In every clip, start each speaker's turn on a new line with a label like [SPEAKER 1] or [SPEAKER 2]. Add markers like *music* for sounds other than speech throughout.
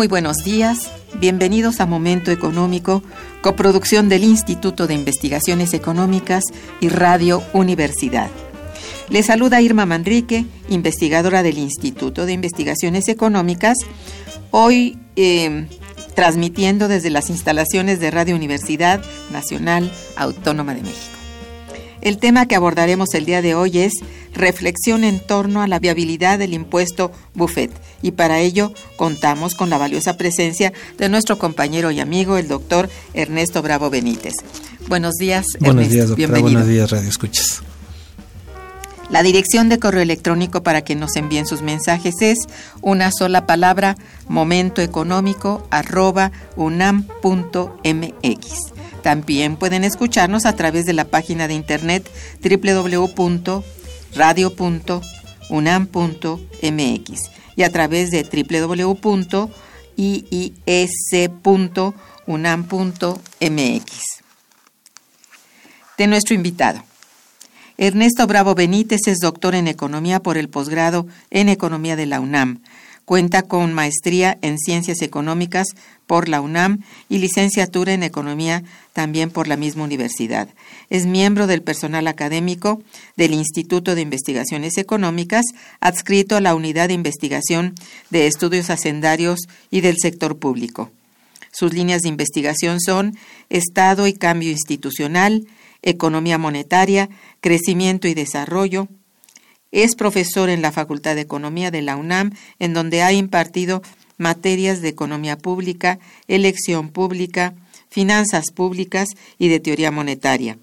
[SPEAKER 1] Muy buenos días, bienvenidos a Momento Económico, coproducción del Instituto de Investigaciones Económicas y Radio Universidad. Les saluda Irma Manrique, investigadora del Instituto de Investigaciones Económicas, hoy eh, transmitiendo desde las instalaciones de Radio Universidad Nacional Autónoma de México. El tema que abordaremos el día de hoy es reflexión en torno a la viabilidad del impuesto Buffet y para ello contamos con la valiosa presencia de nuestro compañero y amigo, el doctor Ernesto Bravo Benítez. Buenos días,
[SPEAKER 2] Buenos
[SPEAKER 1] Ernesto.
[SPEAKER 2] días, doctora.
[SPEAKER 1] Bienvenido.
[SPEAKER 2] Buenos días, Radio Escuchas.
[SPEAKER 1] La dirección de correo electrónico para que nos envíen sus mensajes es una sola palabra momentoeconómico arroba unam.mx. También pueden escucharnos a través de la página de internet www.radio.unam.mx y a través de www.iis.unam.mx. De nuestro invitado. Ernesto Bravo Benítez es doctor en Economía por el posgrado en Economía de la UNAM. Cuenta con maestría en Ciencias Económicas por la UNAM y licenciatura en Economía también por la misma universidad. Es miembro del personal académico del Instituto de Investigaciones Económicas, adscrito a la Unidad de Investigación de Estudios Hacendarios y del Sector Público. Sus líneas de investigación son Estado y Cambio Institucional, Economía Monetaria, Crecimiento y Desarrollo. Es profesor en la Facultad de Economía de la UNAM, en donde ha impartido materias de economía pública, elección pública, finanzas públicas y de teoría monetaria.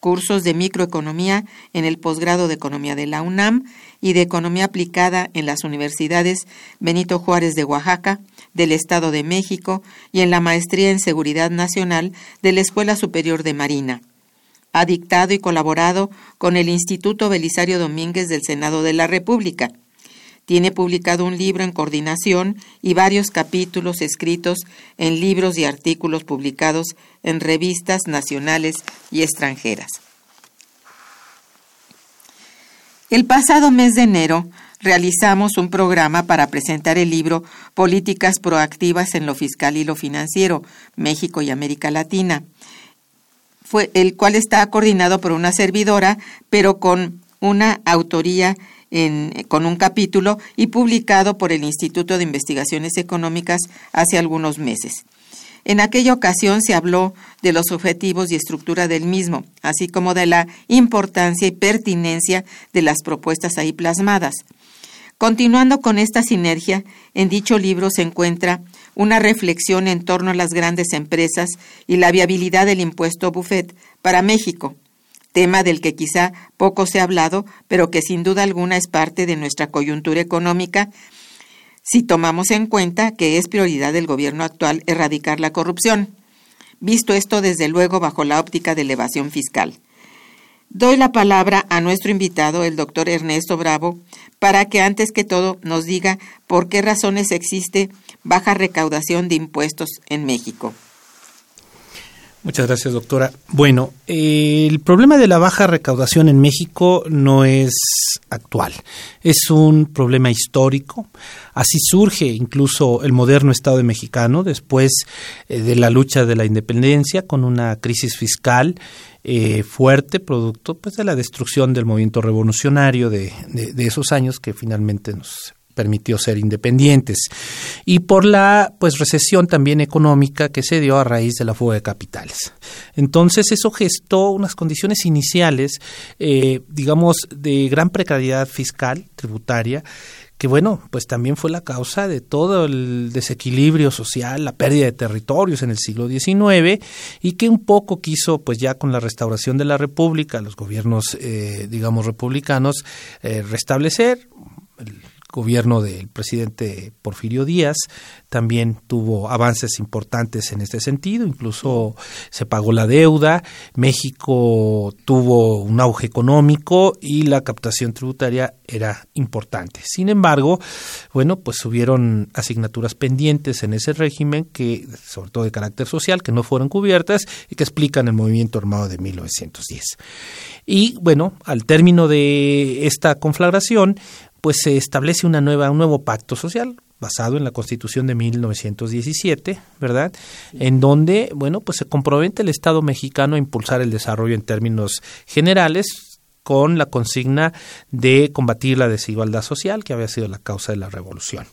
[SPEAKER 1] Cursos de microeconomía en el posgrado de Economía de la UNAM y de Economía aplicada en las universidades Benito Juárez de Oaxaca, del Estado de México y en la maestría en Seguridad Nacional de la Escuela Superior de Marina. Ha dictado y colaborado con el Instituto Belisario Domínguez del Senado de la República. Tiene publicado un libro en coordinación y varios capítulos escritos en libros y artículos publicados en revistas nacionales y extranjeras. El pasado mes de enero realizamos un programa para presentar el libro Políticas proactivas en lo fiscal y lo financiero, México y América Latina, fue el cual está coordinado por una servidora, pero con una autoría con un capítulo y publicado por el Instituto de Investigaciones Económicas hace algunos meses. En aquella ocasión se habló de los objetivos y estructura del mismo, así como de la importancia y pertinencia de las propuestas ahí plasmadas. Continuando con esta sinergia, en dicho libro se encuentra una reflexión en torno a las grandes empresas y la viabilidad del impuesto Buffet para México, tema del que quizá poco se ha hablado, pero que sin duda alguna es parte de nuestra coyuntura económica si tomamos en cuenta que es prioridad del gobierno actual erradicar la corrupción, visto esto desde luego bajo la óptica de elevación fiscal. Doy la palabra a nuestro invitado, el doctor Ernesto Bravo, para que antes que todo nos diga por qué razones existe baja recaudación de impuestos en México.
[SPEAKER 2] Muchas gracias, doctora. Bueno, el problema de la baja recaudación en México no es actual. Es un problema histórico. Así surge incluso el moderno Estado mexicano después eh, de la lucha de la independencia con una crisis fiscal eh, fuerte, producto pues, de la destrucción del movimiento revolucionario de, de esos años que finalmente nos permitió ser independientes y por la pues recesión también económica que se dio a raíz de la fuga de capitales. Entonces eso gestó unas condiciones iniciales, eh, digamos, de gran precariedad fiscal, tributaria, que bueno, pues también fue la causa de todo el desequilibrio social, la pérdida de territorios en el siglo XIX y que un poco quiso, pues ya con la restauración de la República, los gobiernos, eh, digamos, republicanos, eh, restablecer el gobierno del presidente Porfirio Díaz también tuvo avances importantes en este sentido, incluso se pagó la deuda, México tuvo un auge económico y la captación tributaria era importante. Sin embargo, bueno, pues hubieron asignaturas pendientes en ese régimen que, sobre todo de carácter social, que no fueron cubiertas y que explican el movimiento armado de 1910. Y bueno, al término de esta conflagración, pues se establece una nueva, un nuevo pacto social basado en la Constitución de 1917, ¿verdad? En donde, bueno, pues se compromete el Estado mexicano a impulsar el desarrollo en términos generales con la consigna de combatir la desigualdad social, que había sido la causa de la revolución.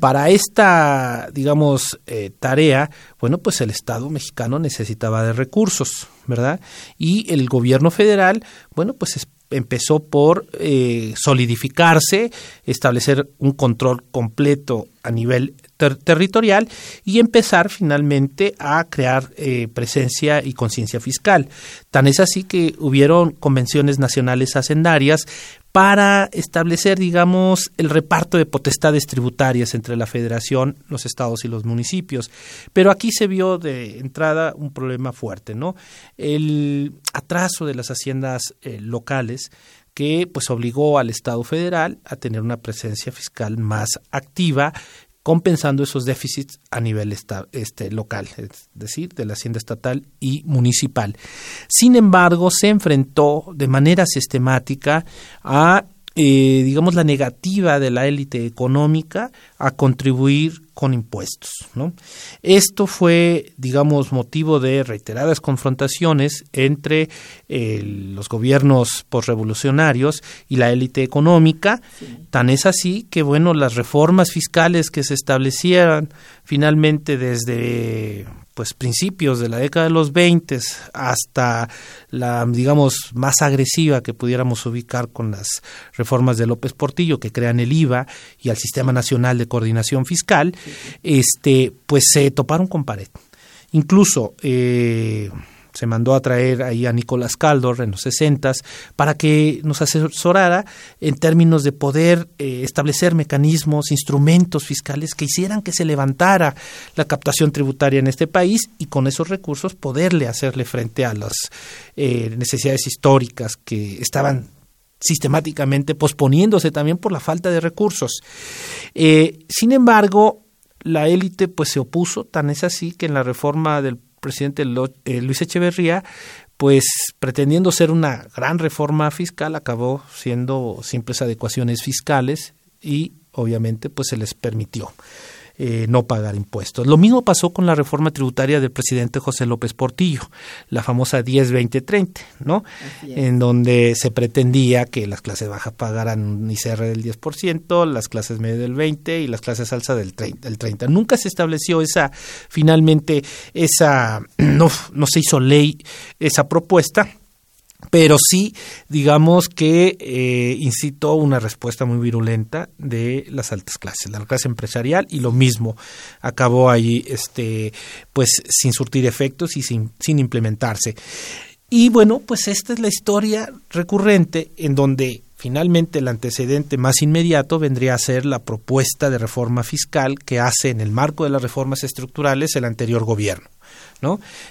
[SPEAKER 2] Para esta, digamos, eh, tarea, bueno, pues el Estado mexicano necesitaba de recursos, ¿verdad? Y el gobierno federal, bueno, pues empezó por eh, solidificarse, establecer un control completo a nivel territorial y empezar finalmente a crear eh, presencia y conciencia fiscal. Tan es así que hubieron convenciones nacionales hacendarias para establecer, digamos, el reparto de potestades tributarias entre la federación, los estados y los municipios. Pero aquí se vio de entrada un problema fuerte, ¿no? El atraso de las haciendas eh, locales que pues obligó al Estado federal a tener una presencia fiscal más activa compensando esos déficits a nivel este, local, es decir, de la hacienda estatal y municipal. Sin embargo, se enfrentó de manera sistemática a eh, digamos, la negativa de la élite económica a contribuir con impuestos. ¿no? Esto fue, digamos, motivo de reiteradas confrontaciones entre eh, los gobiernos posrevolucionarios y la élite económica. Tan es así que, bueno, las reformas fiscales que se establecieran finalmente desde pues principios de la década de los 20 hasta la digamos más agresiva que pudiéramos ubicar con las reformas de López Portillo que crean el IVA y al Sistema Nacional de Coordinación Fiscal, este pues se toparon con pared. Incluso eh, se mandó a traer ahí a Nicolás Caldor en los 60 para que nos asesorara en términos de poder eh, establecer mecanismos, instrumentos fiscales que hicieran que se levantara la captación tributaria en este país y con esos recursos poderle hacerle frente a las eh, necesidades históricas que estaban sistemáticamente posponiéndose también por la falta de recursos. Eh, sin embargo, la élite pues se opuso, tan es así que en la reforma del presidente eh, Luis Echeverría, pues pretendiendo ser una gran reforma fiscal, acabó siendo simples adecuaciones fiscales y obviamente pues se les permitió. Eh, no pagar impuestos. Lo mismo pasó con la reforma tributaria del presidente José López Portillo, la famosa 10-20-30, ¿no? En donde se pretendía que las clases bajas pagaran un ICR del 10%, las clases medias del 20% y las clases alza del 30, del 30. Nunca se estableció esa, finalmente, esa, *clears throat* no, no se hizo ley esa propuesta pero sí, digamos que eh, incitó una respuesta muy virulenta de las altas clases, la clase empresarial, y lo mismo acabó ahí, este, pues, sin surtir efectos y sin, sin implementarse. Y bueno, pues esta es la historia recurrente en donde finalmente el antecedente más inmediato vendría a ser la propuesta de reforma fiscal que hace en el marco de las reformas estructurales el anterior gobierno.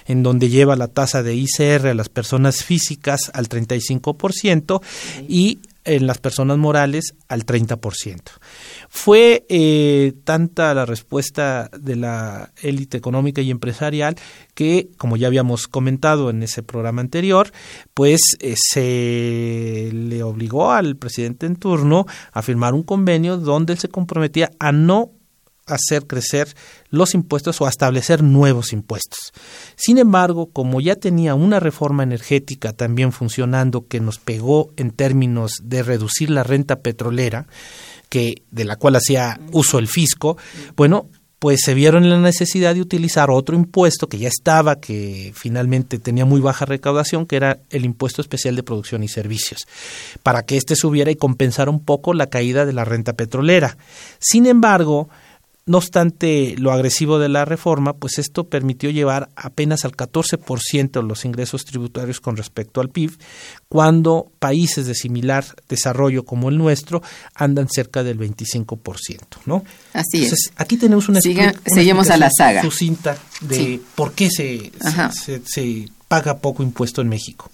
[SPEAKER 2] En donde lleva la tasa de ICR a las personas físicas al 35% y en las personas morales al 30%. Fue eh, tanta la respuesta de la élite económica y empresarial que, como ya habíamos comentado en ese programa anterior, pues eh, se le obligó al presidente en turno a firmar un convenio donde él se comprometía a no hacer crecer los impuestos o establecer nuevos impuestos. Sin embargo, como ya tenía una reforma energética también funcionando que nos pegó en términos de reducir la renta petrolera, que de la cual hacía uso el fisco, bueno, pues se vieron la necesidad de utilizar otro impuesto que ya estaba, que finalmente tenía muy baja recaudación, que era el impuesto especial de producción y servicios, para que éste subiera y compensara un poco la caída de la renta petrolera. Sin embargo, no obstante lo agresivo de la reforma, pues esto permitió llevar apenas al 14% los ingresos tributarios con respecto al PIB, cuando países de similar desarrollo como el nuestro andan cerca del 25%, ¿no?
[SPEAKER 1] Así es.
[SPEAKER 2] Aquí tenemos una,
[SPEAKER 1] Siga, seguimos a la saga.
[SPEAKER 2] sucinta de por qué se, se, se paga poco impuesto en México.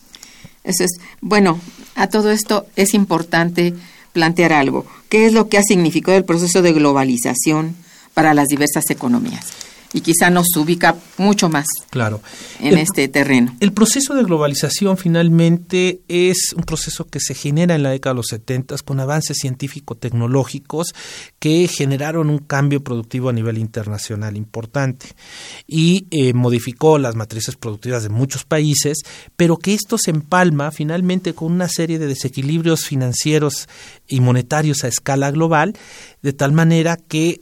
[SPEAKER 1] Eso es. Bueno, a todo esto es importante plantear algo. ¿Qué es lo que ha significado el proceso de globalización? Para las diversas economías y quizá nos ubica mucho más
[SPEAKER 2] claro.
[SPEAKER 1] en este terreno.
[SPEAKER 2] El proceso de globalización finalmente es un proceso que se genera en la década de los 70 con avances científico-tecnológicos que generaron un cambio productivo a nivel internacional importante y eh, modificó las matrices productivas de muchos países, pero que esto se empalma finalmente con una serie de desequilibrios financieros y monetarios a escala global, de tal manera que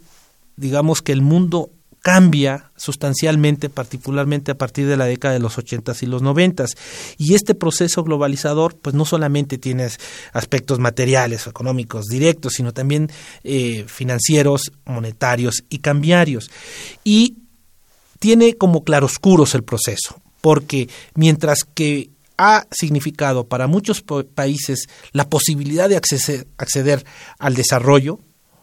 [SPEAKER 2] digamos que el mundo cambia sustancialmente, particularmente a partir de la década de los ochentas y los noventas. Y este proceso globalizador, pues no solamente tiene aspectos materiales o económicos directos, sino también eh, financieros, monetarios y cambiarios. Y tiene como claroscuros el proceso, porque mientras que ha significado para muchos países la posibilidad de acceder al desarrollo,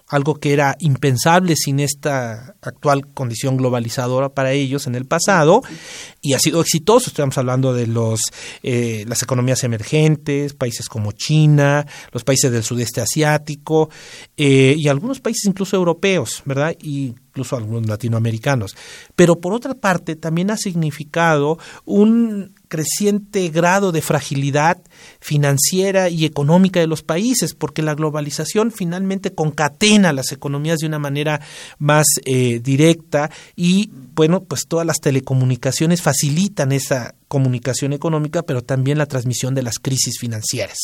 [SPEAKER 2] algo que era impensable sin esta actual condición globalizadora para ellos en el pasado y ha sido exitoso. Estamos hablando de los eh, las economías emergentes, países como China, los países del sudeste asiático eh, y algunos países incluso europeos, ¿verdad? Y incluso algunos latinoamericanos. Pero por otra parte, también ha significado un creciente grado de fragilidad financiera y económica de los países, porque la globalización finalmente concatena las economías de una manera más eh, directa y, bueno, pues todas las telecomunicaciones facilitan esa comunicación económica, pero también la transmisión de las crisis financieras.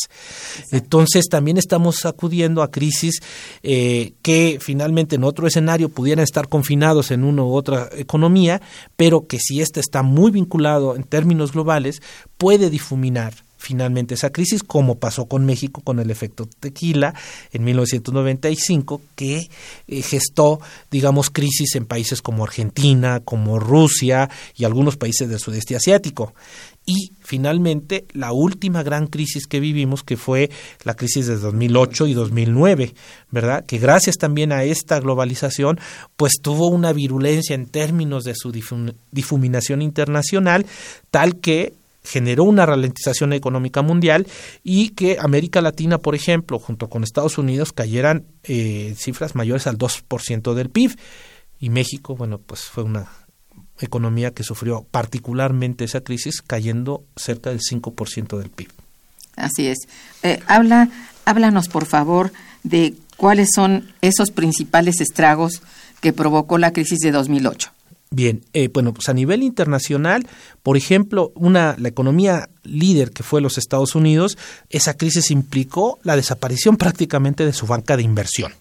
[SPEAKER 2] Entonces, también estamos acudiendo a crisis eh, que finalmente en otro escenario pudieran estar confinados en una u otra economía, pero que si ésta está muy vinculado en términos globales, puede difuminar finalmente esa crisis, como pasó con México con el efecto tequila en 1995, que eh, gestó, digamos, crisis en países como Argentina, como Rusia y algunos países del sudeste asiático. Y finalmente, la última gran crisis que vivimos, que fue la crisis de 2008 y 2009, ¿verdad? Que gracias también a esta globalización, pues tuvo una virulencia en términos de su difuminación internacional, tal que generó una ralentización económica mundial y que América Latina, por ejemplo, junto con Estados Unidos, cayeran eh, cifras mayores al 2% del PIB. Y México, bueno, pues fue una economía que sufrió particularmente esa crisis, cayendo cerca del 5% del PIB.
[SPEAKER 1] Así es. Eh, habla, háblanos, por favor, de cuáles son esos principales estragos que provocó la crisis de 2008.
[SPEAKER 2] Bien, eh, bueno, pues a nivel internacional, por ejemplo, una, la economía líder que fue los Estados Unidos, esa crisis implicó la desaparición prácticamente de su banca de inversión,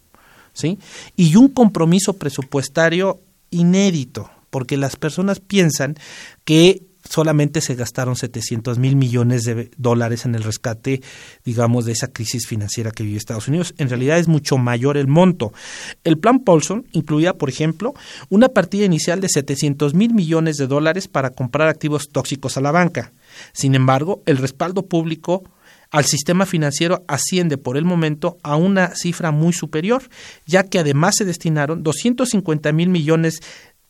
[SPEAKER 2] ¿sí? Y un compromiso presupuestario inédito, porque las personas piensan que solamente se gastaron 700 mil millones de dólares en el rescate, digamos, de esa crisis financiera que vive Estados Unidos. En realidad es mucho mayor el monto. El plan Paulson incluía, por ejemplo, una partida inicial de 700 mil millones de dólares para comprar activos tóxicos a la banca. Sin embargo, el respaldo público al sistema financiero asciende por el momento a una cifra muy superior, ya que además se destinaron 250 mil millones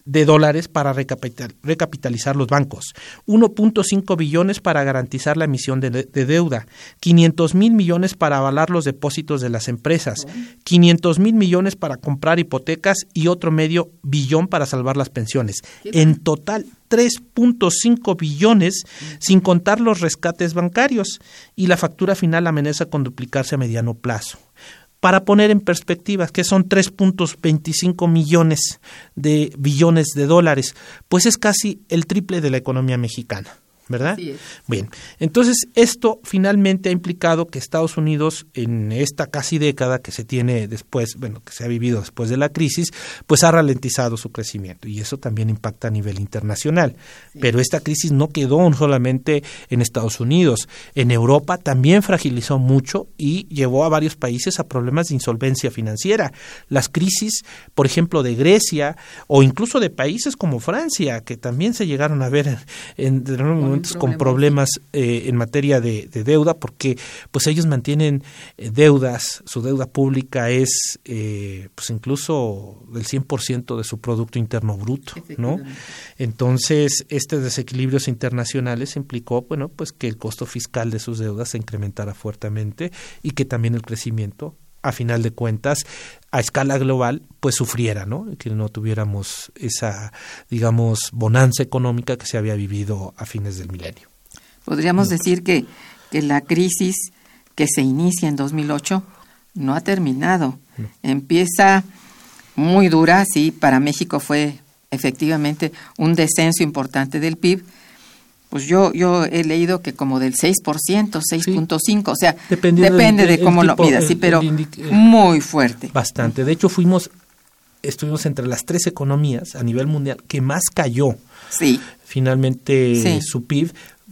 [SPEAKER 2] de dólares para recapitalizar los bancos, 1.5 billones para garantizar la emisión de, deuda, 500 mil millones para avalar los depósitos de las empresas, 500 mil millones para comprar hipotecas y otro medio billón para salvar las pensiones. En total, 3.5 billones sin contar los rescates bancarios. Y la factura final amenaza con duplicarse a mediano plazo para poner en perspectiva que son 3.25 millones de billones de dólares, pues es casi el triple de la economía mexicana. ¿Verdad? Bien, entonces esto finalmente ha implicado que Estados Unidos en esta casi década que se tiene después, bueno, que se ha vivido después de la crisis, pues ha ralentizado su crecimiento y eso también impacta a nivel internacional. Pero esta crisis no quedó solamente en Estados Unidos, en Europa también fragilizó mucho y llevó a varios países a problemas de insolvencia financiera. Las crisis, por ejemplo, de Grecia o incluso de países como Francia, que también se llegaron a ver en, en con problemas eh, en materia de, deuda, porque pues ellos mantienen eh, deudas, su deuda pública es eh, pues incluso del 100% de su Producto Interno Bruto, ¿no? Entonces, estos desequilibrios internacionales implicó, bueno, pues que el costo fiscal de sus deudas se incrementara fuertemente y que también el crecimiento a final de cuentas, a escala global, pues sufriera, ¿no? Que no tuviéramos esa, digamos, bonanza económica que se había vivido a fines del milenio.
[SPEAKER 1] Podríamos decir que, que la crisis que se inicia en 2008 no ha terminado. Empieza muy dura, sí, para México fue efectivamente un descenso importante del PIB, pues yo, yo he leído que como del 6%, 6.5%, o sea, depende de cómo lo midas, sí, pero muy fuerte.
[SPEAKER 2] Bastante. De hecho, fuimos, estuvimos entre las tres economías a nivel mundial que más cayó.
[SPEAKER 1] Sí.
[SPEAKER 2] Finalmente su PIB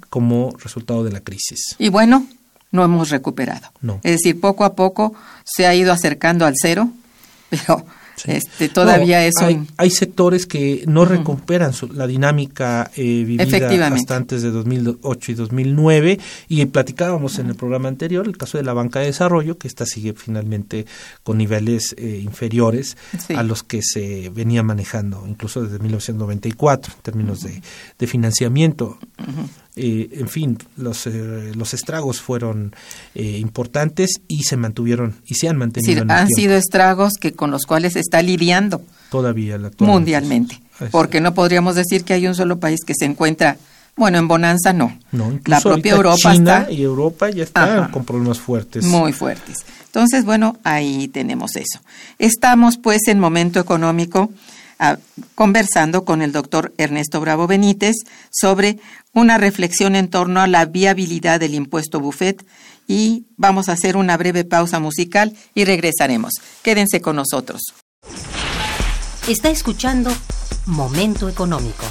[SPEAKER 2] como resultado de la crisis.
[SPEAKER 1] Y bueno, no hemos recuperado. No. Es decir, poco a poco se ha ido acercando al cero, pero este, todavía eso
[SPEAKER 2] hay, sectores que no recuperan la dinámica eh, vivida hasta antes de 2008 y 2009 y platicábamos en el programa anterior el caso de la banca de desarrollo que esta sigue finalmente con niveles eh, inferiores a los que se venía manejando incluso desde 1994 en términos de, de financiamiento en fin, los, eh, los estragos fueron eh, importantes y se mantuvieron y se han mantenido.
[SPEAKER 1] han sido estragos que con los cuales se está lidiando
[SPEAKER 2] todavía
[SPEAKER 1] mundialmente, porque no podríamos decir que hay un solo país que se encuentra bueno, en bonanza no.
[SPEAKER 2] no la propia Europa China y Europa ya están con problemas fuertes.
[SPEAKER 1] Muy fuertes. Entonces, bueno, ahí tenemos eso. Estamos pues en momento económico conversando con el doctor Ernesto Bravo Benítez sobre una reflexión en torno a la viabilidad del impuesto buffet y vamos a hacer una breve pausa musical y regresaremos. Quédense con nosotros.
[SPEAKER 3] Está escuchando Momento Económico.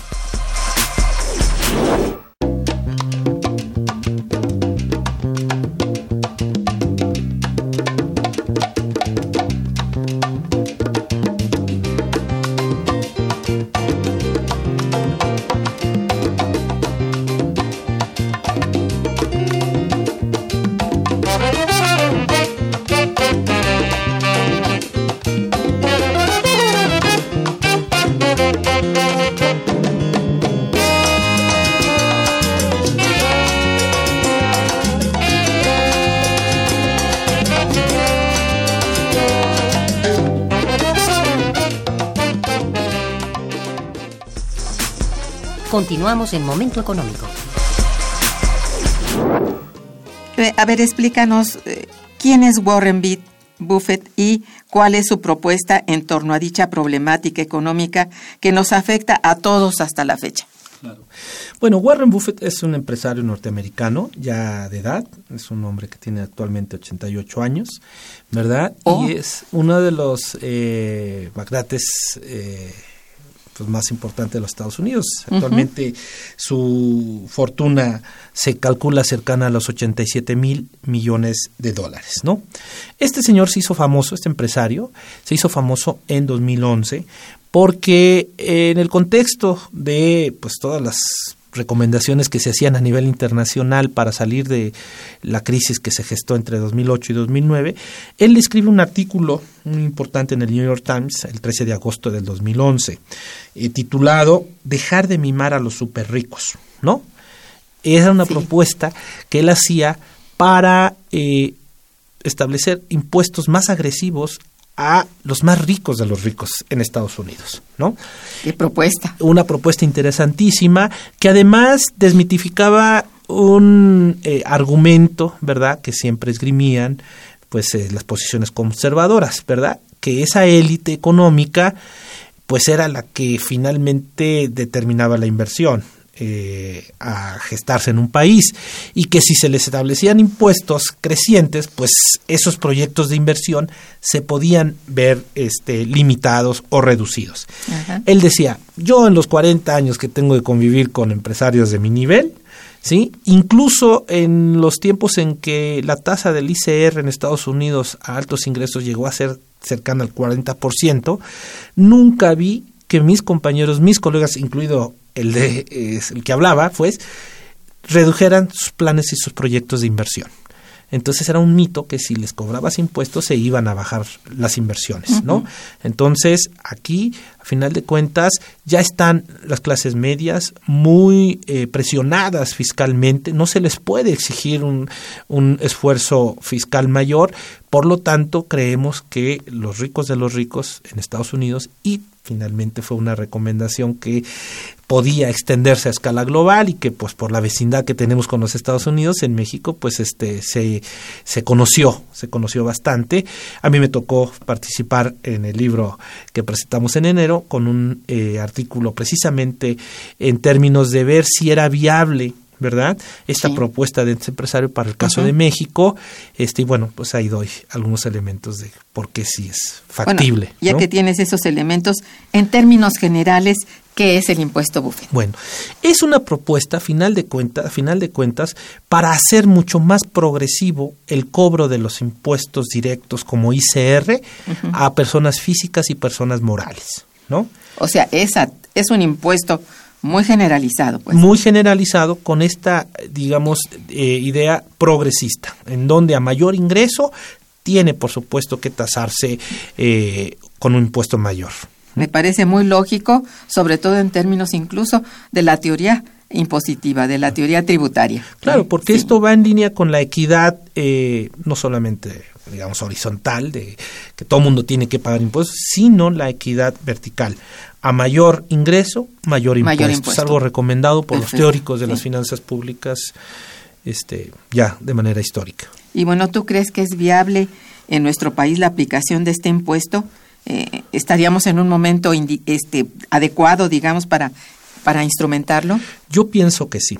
[SPEAKER 3] Continuamos en Momento Económico.
[SPEAKER 1] Eh, a ver, explícanos eh, quién es Warren Buffett y cuál es su propuesta en torno a dicha problemática económica que nos afecta a todos hasta la fecha.
[SPEAKER 2] Bueno, Warren Buffett es un empresario norteamericano ya de edad, es un hombre que tiene actualmente 88 años, ¿verdad? Y oh. es uno de los eh, magnates eh, pues, más importante de los Estados Unidos. Actualmente su fortuna se calcula cercana a los 87 mil millones de dólares, ¿no? Este señor se hizo famoso, este empresario, se hizo famoso en 2011 porque en el contexto de pues todas las recomendaciones que se hacían a nivel internacional para salir de la crisis que se gestó entre 2008 y 2009, él escribe un artículo muy importante en el New York Times el 13 de agosto del 2011, eh, titulado Dejar de mimar a los super ricos, ¿no? Era una propuesta que él hacía para eh, establecer impuestos más agresivos a los más ricos de los ricos en Estados Unidos, ¿no?
[SPEAKER 1] Qué propuesta.
[SPEAKER 2] Una propuesta interesantísima que además desmitificaba un eh, argumento, ¿verdad?, que siempre esgrimían pues eh, las posiciones conservadoras, ¿verdad? Que esa élite económica pues era la que finalmente determinaba la inversión, eh, a gestarse en un país y que si se les establecían impuestos crecientes, pues esos proyectos de inversión se podían ver este, limitados o reducidos. Él decía, yo en los 40 años que tengo de convivir con empresarios de mi nivel, ¿sí? Incluso en los tiempos en que la tasa del ICR en Estados Unidos a altos ingresos llegó a ser cercana al 40%, nunca vi que mis compañeros, mis colegas, incluido el, de, el que hablaba, pues, redujeran sus planes y sus proyectos de inversión. Entonces era un mito que si les cobrabas impuestos se iban a bajar las inversiones, ¿no? Entonces aquí, a final de cuentas, ya están las clases medias muy eh, presionadas fiscalmente, no se les puede exigir un, un esfuerzo fiscal mayor, por lo tanto creemos que los ricos de los ricos en Estados Unidos y finalmente fue una recomendación que podía extenderse a escala global y que pues por la vecindad que tenemos con los Estados Unidos en México pues este se, se conoció se conoció bastante. A mí me tocó participar en el libro que presentamos en enero con un eh, artículo precisamente en términos de ver si era viable ¿verdad? Esta propuesta de este empresario para el caso de México, este, y bueno, pues ahí doy algunos elementos de por qué sí es factible.
[SPEAKER 1] ya que tienes esos elementos, en términos generales, ¿qué es el impuesto buffet?
[SPEAKER 2] Bueno, es una propuesta, final de cuentas, final de cuentas, para hacer mucho más progresivo el cobro de los impuestos directos como ICR a personas físicas y personas morales, ¿no?
[SPEAKER 1] O sea, esa es un impuesto muy generalizado. Pues.
[SPEAKER 2] Muy generalizado con esta, digamos, eh, idea progresista, en donde a mayor ingreso tiene, por supuesto, que tasarse eh, con un impuesto mayor.
[SPEAKER 1] Me parece muy lógico, sobre todo en términos incluso de la teoría impositiva, de la teoría tributaria.
[SPEAKER 2] Claro, porque esto va en línea con la equidad, eh, no solamente digamos horizontal, de que todo mundo tiene que pagar impuestos, sino la equidad vertical a mayor ingreso, mayor impuesto. Es algo recomendado por los teóricos de las finanzas públicas este, ya de manera histórica.
[SPEAKER 1] Y bueno, ¿tú crees que es viable en nuestro país la aplicación de este impuesto? Eh, ¿Estaríamos en un momento este, adecuado, digamos, para, para instrumentarlo?
[SPEAKER 2] Yo pienso que sí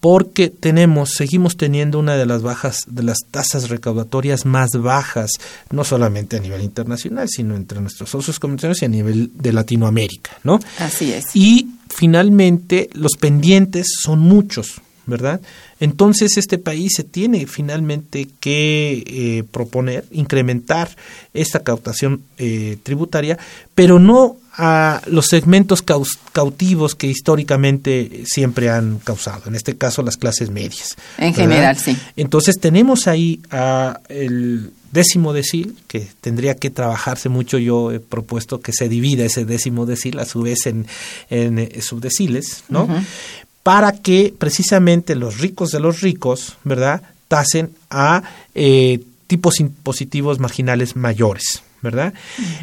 [SPEAKER 2] porque tenemos, seguimos teniendo una de las bajas, de las tasas recaudatorias más bajas, no solamente a nivel internacional, sino entre nuestros socios comerciales y a nivel de Latinoamérica, ¿no?
[SPEAKER 1] Así es.
[SPEAKER 2] Y finalmente los pendientes son muchos, ¿verdad? Entonces este país se tiene finalmente que eh, proponer incrementar esta cautación eh, tributaria, pero no a los segmentos cautivos que históricamente siempre han causado, en este caso las clases medias.
[SPEAKER 1] En general, sí.
[SPEAKER 2] Entonces tenemos ahí a el décimo decil, que tendría que trabajarse mucho, yo he propuesto que se divida ese décimo decil a su vez en, en eh, subdeciles, ¿no? Para que precisamente los ricos de los ricos, ¿verdad?, tasen a eh, tipos impositivos marginales mayores, ¿verdad?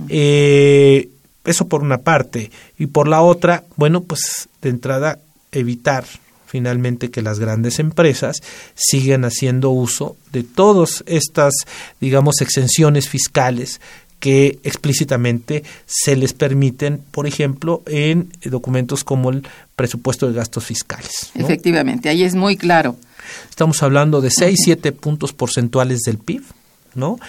[SPEAKER 2] eh, eso por una parte. Y por la otra, bueno, pues de entrada evitar finalmente que las grandes empresas sigan haciendo uso de todas estas, digamos, exenciones fiscales que explícitamente se les permiten, por ejemplo, en documentos como el presupuesto de gastos fiscales.
[SPEAKER 1] Efectivamente, ahí es muy claro.
[SPEAKER 2] Estamos hablando de 6, 7 puntos porcentuales del PIB. ¿No?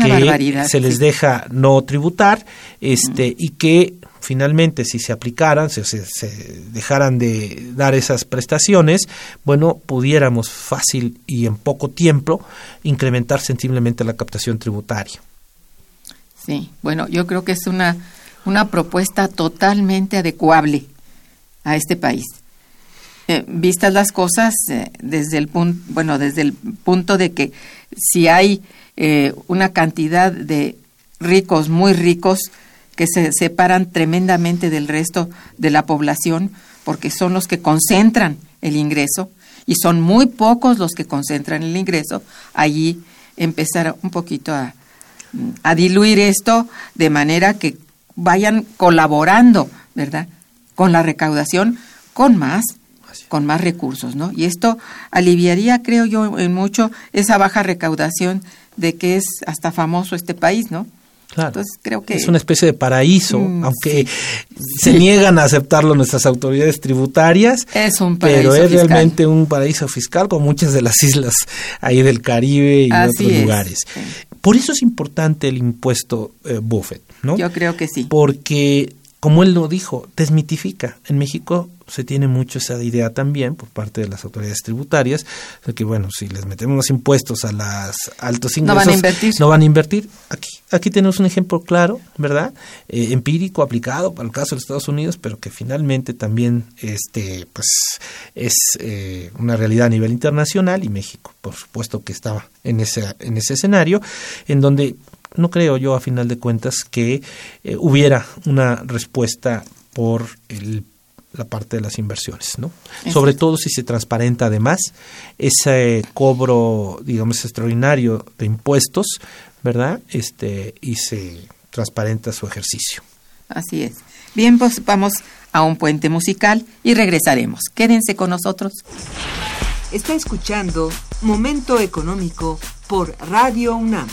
[SPEAKER 1] que
[SPEAKER 2] se les deja no tributar este y que finalmente si se aplicaran, si se, se, dejaran de dar esas prestaciones, bueno, pudiéramos fácil y en poco tiempo incrementar sensiblemente la captación tributaria.
[SPEAKER 1] Sí, bueno, yo creo que es una, una propuesta totalmente adecuable a este país. eh, vistas las cosas eh, desde el punto, bueno, desde el punto de que si hay eh, una cantidad de ricos, muy ricos, que se separan tremendamente del resto de la población, porque son los que concentran el ingreso, y son muy pocos los que concentran el ingreso, allí empezar un poquito a, a diluir esto de manera que vayan colaborando, ¿verdad? Con la recaudación, con más, con más recursos, ¿no? Y esto aliviaría, creo yo, en mucho esa baja recaudación de que es hasta famoso este país, ¿no?
[SPEAKER 2] Claro.
[SPEAKER 1] Entonces creo que
[SPEAKER 2] es una especie de paraíso,
[SPEAKER 1] Mm,
[SPEAKER 2] aunque se niegan a aceptarlo nuestras autoridades tributarias.
[SPEAKER 1] es un paraíso
[SPEAKER 2] Pero es
[SPEAKER 1] fiscal.
[SPEAKER 2] realmente un paraíso fiscal con muchas de las *laughs* islas ahí del Caribe y
[SPEAKER 1] Así
[SPEAKER 2] otros
[SPEAKER 1] es,
[SPEAKER 2] lugares.
[SPEAKER 1] sí.
[SPEAKER 2] Por eso es importante el impuesto eh, Buffett, ¿no?
[SPEAKER 1] Yo creo que sí.
[SPEAKER 2] Porque, como él lo dijo, desmitifica. En México se tiene mucho esa idea también por parte de las autoridades tributarias de que, bueno, si les metemos impuestos a las altos
[SPEAKER 1] No
[SPEAKER 2] ingresos,
[SPEAKER 1] van a invertir.
[SPEAKER 2] no van a invertir. Aquí, aquí tenemos un ejemplo claro, ¿verdad? Eh, empírico, aplicado para el caso de Estados Unidos, pero que finalmente también este, pues, es eh, una realidad a nivel internacional y México, por supuesto que estaba en ese, en ese escenario, en donde no creo yo, a final de cuentas, que eh, hubiera una respuesta por el la parte de las inversiones, ¿no?
[SPEAKER 1] Exacto.
[SPEAKER 2] Sobre todo si se transparenta además ese cobro, digamos, extraordinario de impuestos, ¿verdad? Este y se transparenta su ejercicio.
[SPEAKER 1] Así es. Bien, pues vamos a un puente musical y regresaremos. Quédense con nosotros.
[SPEAKER 4] Está escuchando Momento Económico por Radio UNAM.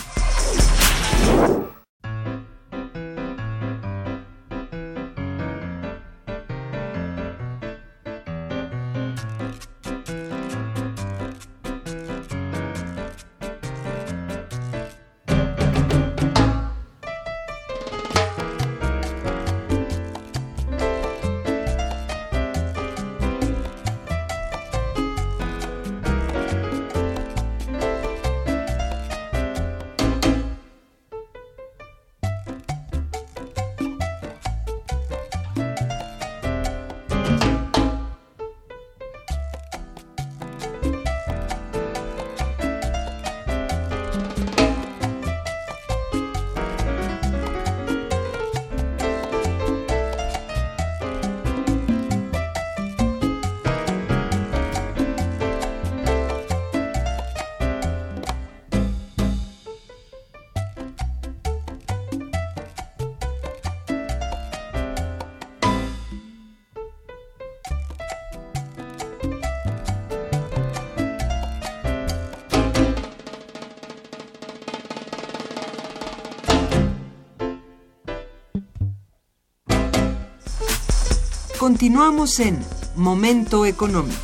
[SPEAKER 4] Continuamos en Momento Económico.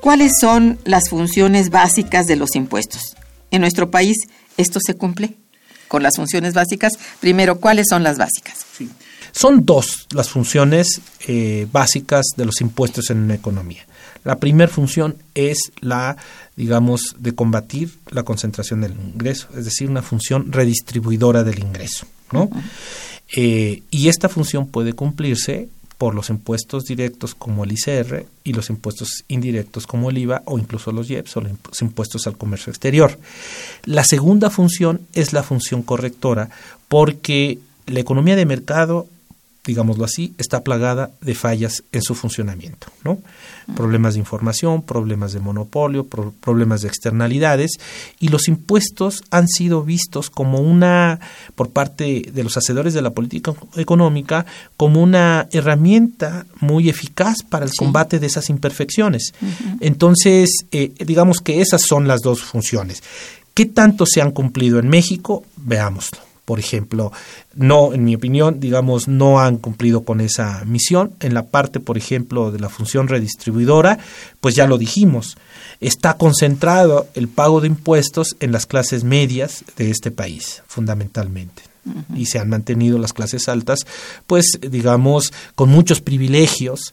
[SPEAKER 1] ¿Cuáles son las funciones básicas de los impuestos? En nuestro país, ¿esto se cumple con las funciones básicas? Primero, ¿cuáles son las básicas?
[SPEAKER 2] Son dos las funciones eh, básicas de los impuestos en una economía. La primera función es la, digamos, de combatir la concentración del ingreso, es decir, una función redistribuidora del ingreso, ¿no? Eh, y esta función puede cumplirse por los impuestos directos como el ICR y los impuestos indirectos como el IVA o incluso los IEPS o los impuestos al comercio exterior. La segunda función es la función correctora porque la economía de mercado digámoslo así, está plagada de fallas en su funcionamiento, ¿no? Problemas de información, problemas de monopolio, pro problemas de externalidades y los impuestos han sido vistos como una por parte de los hacedores de la política económica como una herramienta muy eficaz para el sí. combate de esas imperfecciones. Uh -huh. Entonces, eh, digamos que esas son las dos funciones. ¿Qué tanto se han cumplido en México? Veámoslo por ejemplo, no, en mi opinión, digamos, no han cumplido con esa misión. En la parte, por ejemplo, de la función redistribuidora, pues ya lo dijimos, está concentrado el pago de impuestos en las clases medias de este país, fundamentalmente. Uh -huh. Y se han mantenido las clases altas, pues, digamos, con muchos privilegios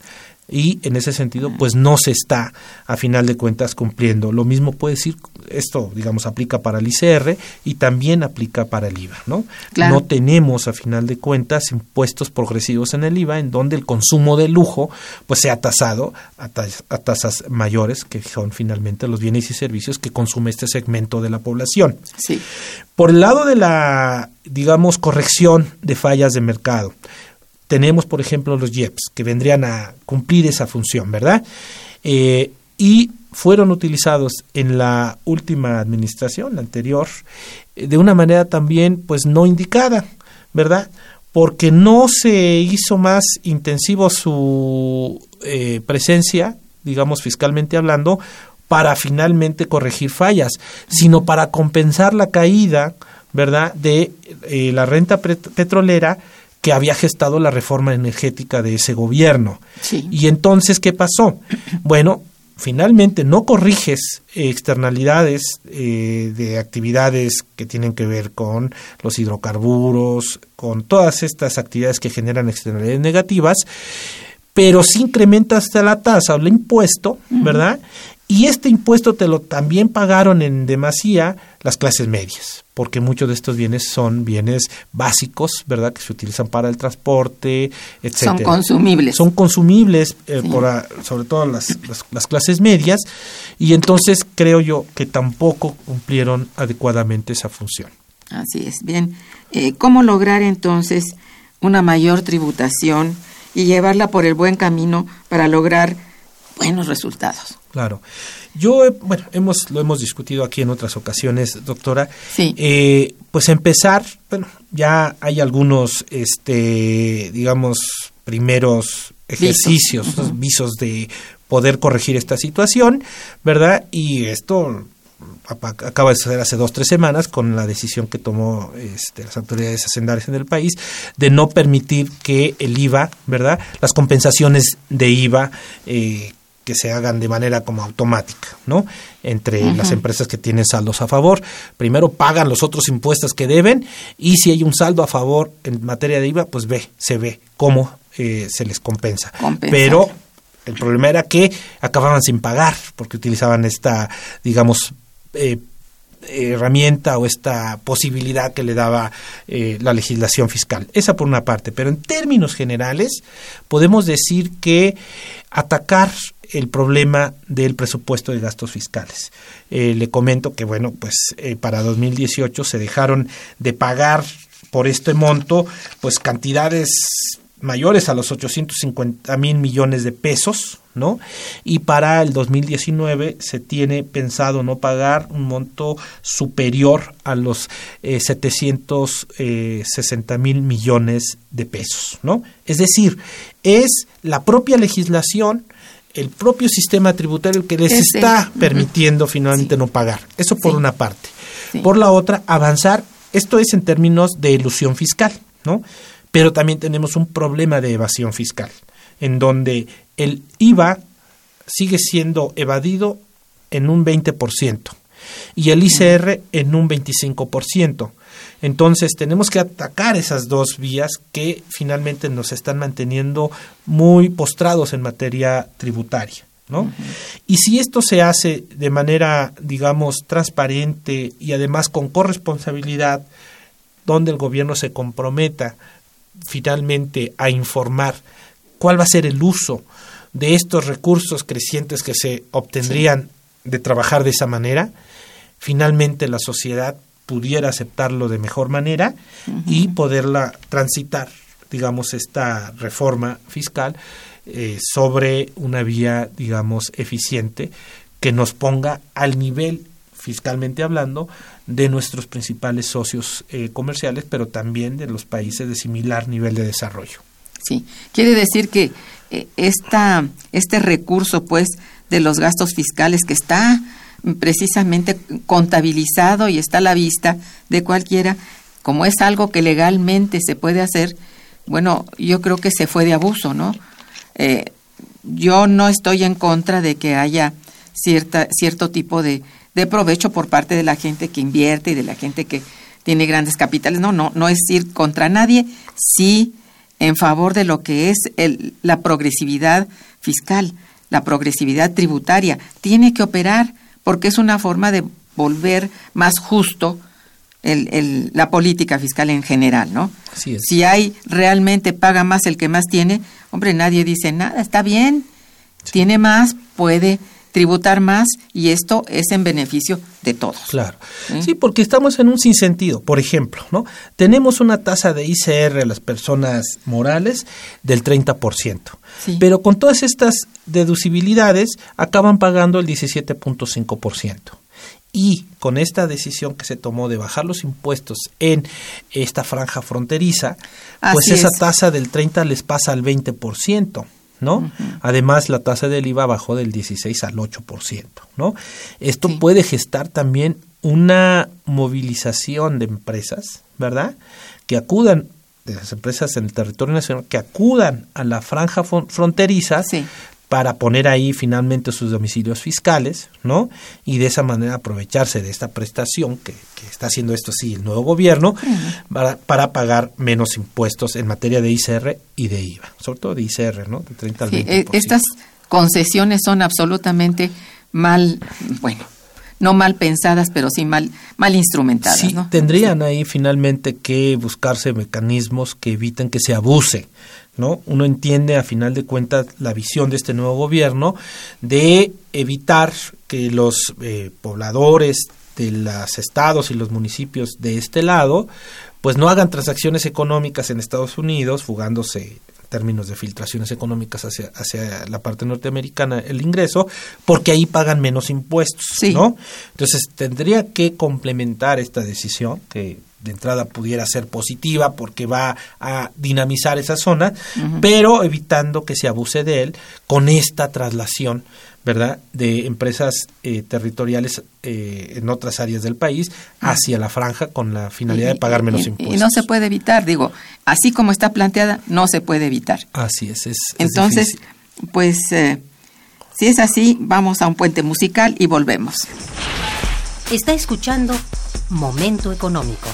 [SPEAKER 2] y en ese sentido pues no se está a final de cuentas cumpliendo. Lo mismo puede decir, esto digamos aplica para el ICR y también aplica para el IVA, ¿no? No tenemos a final de cuentas impuestos progresivos en el IVA en donde el consumo de lujo pues sea tasado a, a tasas mayores que son finalmente los bienes y servicios que consume este segmento de la población.
[SPEAKER 1] Sí.
[SPEAKER 2] Por el lado de la digamos corrección de fallas de mercado, tenemos, por ejemplo, los JEPs, que vendrían a cumplir esa función, ¿verdad? Eh, y fueron utilizados en la última administración, la anterior, eh, de una manera también, pues, no indicada, ¿verdad? Porque no se hizo más intensivo su eh, presencia, digamos, fiscalmente hablando, para finalmente corregir fallas, sino para compensar la caída, ¿verdad?, de la renta petrolera, que había gestado la reforma energética de ese gobierno. Y entonces, ¿qué pasó? Bueno, finalmente no corriges externalidades eh, de actividades que tienen que ver con los hidrocarburos, con todas estas actividades que generan externalidades negativas, pero sí incrementas la tasa o el impuesto, ¿verdad? Y este impuesto te lo también pagaron en demasía las clases medias, porque muchos de estos bienes son bienes básicos, ¿verdad? Que se utilizan para el transporte, etcétera.
[SPEAKER 1] Son consumibles.
[SPEAKER 2] Son consumibles, eh, por sobre todo las, las, clases medias, y entonces creo yo que tampoco cumplieron adecuadamente esa función.
[SPEAKER 1] Así es. Bien, eh, ¿cómo lograr entonces una mayor tributación y llevarla por el buen camino para lograr buenos resultados?
[SPEAKER 2] Claro. Yo, bueno, hemos, lo hemos discutido aquí en otras ocasiones, doctora.
[SPEAKER 1] Sí.
[SPEAKER 2] Eh, pues empezar, bueno, ya hay algunos, este, digamos, primeros ejercicios, visos de poder corregir esta situación, ¿verdad? Y esto acaba de suceder hace dos tres semanas con la decisión que tomó este, las autoridades hacendarias en el país de no permitir que el IVA, ¿verdad? Las compensaciones de IVA eh, que se hagan de manera como automática, ¿no? Entre las empresas que tienen saldos a favor, primero pagan los otros impuestos que deben y si hay un saldo a favor en materia de IVA, pues ve, se ve cómo eh, se les compensa. Pero el problema era que acababan sin pagar porque utilizaban esta, digamos, eh, herramienta o esta posibilidad que le daba eh, la legislación fiscal. Esa por una parte, pero en términos generales podemos decir que atacar el problema del presupuesto de gastos fiscales. Eh, le comento que, bueno, pues eh, para 2018 se dejaron de pagar por este monto, pues cantidades mayores a los 850 mil millones de pesos, ¿no? Y para el 2019 se tiene pensado no pagar un monto superior a los 760 eh, mil millones de pesos, ¿no? Es decir, es la propia legislación el propio sistema tributario que les está permitiendo finalmente no pagar. Eso por una parte. Por la otra, avanzar, esto es en términos de ilusión fiscal, ¿no? Pero también tenemos un problema de evasión fiscal, en donde el IVA sigue siendo evadido en un 20% y el ICR en un 25%. Entonces tenemos que atacar esas dos vías que finalmente nos están manteniendo muy postrados en materia tributaria. ¿no? Y si esto se hace de manera, digamos, transparente y además con corresponsabilidad, donde el gobierno se comprometa finalmente a informar cuál va a ser el uso de estos recursos crecientes que se obtendrían de trabajar de esa manera, finalmente la sociedad pudiera aceptarlo de mejor manera y poderla transitar, digamos, esta reforma fiscal eh, sobre una vía, digamos, eficiente que nos ponga al nivel fiscalmente hablando, de nuestros principales socios eh, comerciales, pero también de los países de similar nivel de desarrollo.
[SPEAKER 1] Sí, quiere decir que eh, esta, este recurso, pues, de los gastos fiscales que está precisamente contabilizado y está a la vista de cualquiera, como es algo que legalmente se puede hacer, bueno, yo creo que se fue de abuso, ¿no? Eh, yo no estoy en contra de que haya cierta, cierto tipo de, de provecho por parte de la gente que invierte y de la gente que tiene grandes capitales. No, no, no es ir contra nadie, sí en favor de lo que es el, la progresividad fiscal, la progresividad tributaria, tiene que operar porque es una forma de volver más justo el, la política fiscal en general, ¿no? Si hay realmente paga más el que más tiene, hombre, nadie dice nada, está bien, tiene más, puede tributar más y esto es en beneficio de todos.
[SPEAKER 2] Claro. ¿Sí? porque estamos en un sinsentido. Por ejemplo, ¿no? Tenemos una tasa de ICR a las personas morales del 30%. Pero con todas estas deducibilidades acaban pagando el 17.5%. Y con esta decisión que se tomó de bajar los impuestos en esta franja fronteriza, pues esa tasa del 30 les pasa al 20%. ¿No? Además, la tasa del IVA bajó del 16 al 8%, ¿no? Esto puede gestar también una movilización de empresas, ¿verdad? Que acudan de las empresas en el territorio nacional que acudan a la franja fronteriza para poner ahí finalmente sus domicilios fiscales, ¿no? Y de esa manera aprovecharse de esta prestación que, está haciendo esto sí el nuevo gobierno para, para, pagar menos impuestos en materia de ICR y de IVA, sobre todo de ICR, ¿no? De 30 al 20%.
[SPEAKER 1] Eh, estas concesiones son absolutamente mal, bueno, no mal pensadas, pero sí mal, mal instrumentadas.
[SPEAKER 2] Sí, tendrían ahí finalmente que buscarse mecanismos que eviten que se abuse ¿no? Uno entiende a final de cuentas la visión de este nuevo gobierno de evitar que los eh, pobladores de los estados y los municipios de este lado pues no hagan transacciones económicas en Estados Unidos fugándose en términos de filtraciones económicas hacia, hacia la parte norteamericana el ingreso, porque ahí pagan menos impuestos, ¿no? Entonces tendría que complementar esta decisión que de entrada pudiera ser positiva porque va a dinamizar esa zona, pero evitando que se abuse de él con esta traslación, ¿verdad?, de empresas eh, territoriales eh, en otras áreas del país hacia la franja con la finalidad de pagar menos impuestos.
[SPEAKER 1] Y no se puede evitar, digo, así como está planteada, no se puede evitar.
[SPEAKER 2] Así es. es
[SPEAKER 1] Entonces, pues, eh, si es así, vamos a un puente musical y volvemos.
[SPEAKER 3] Está escuchando Momento Económico.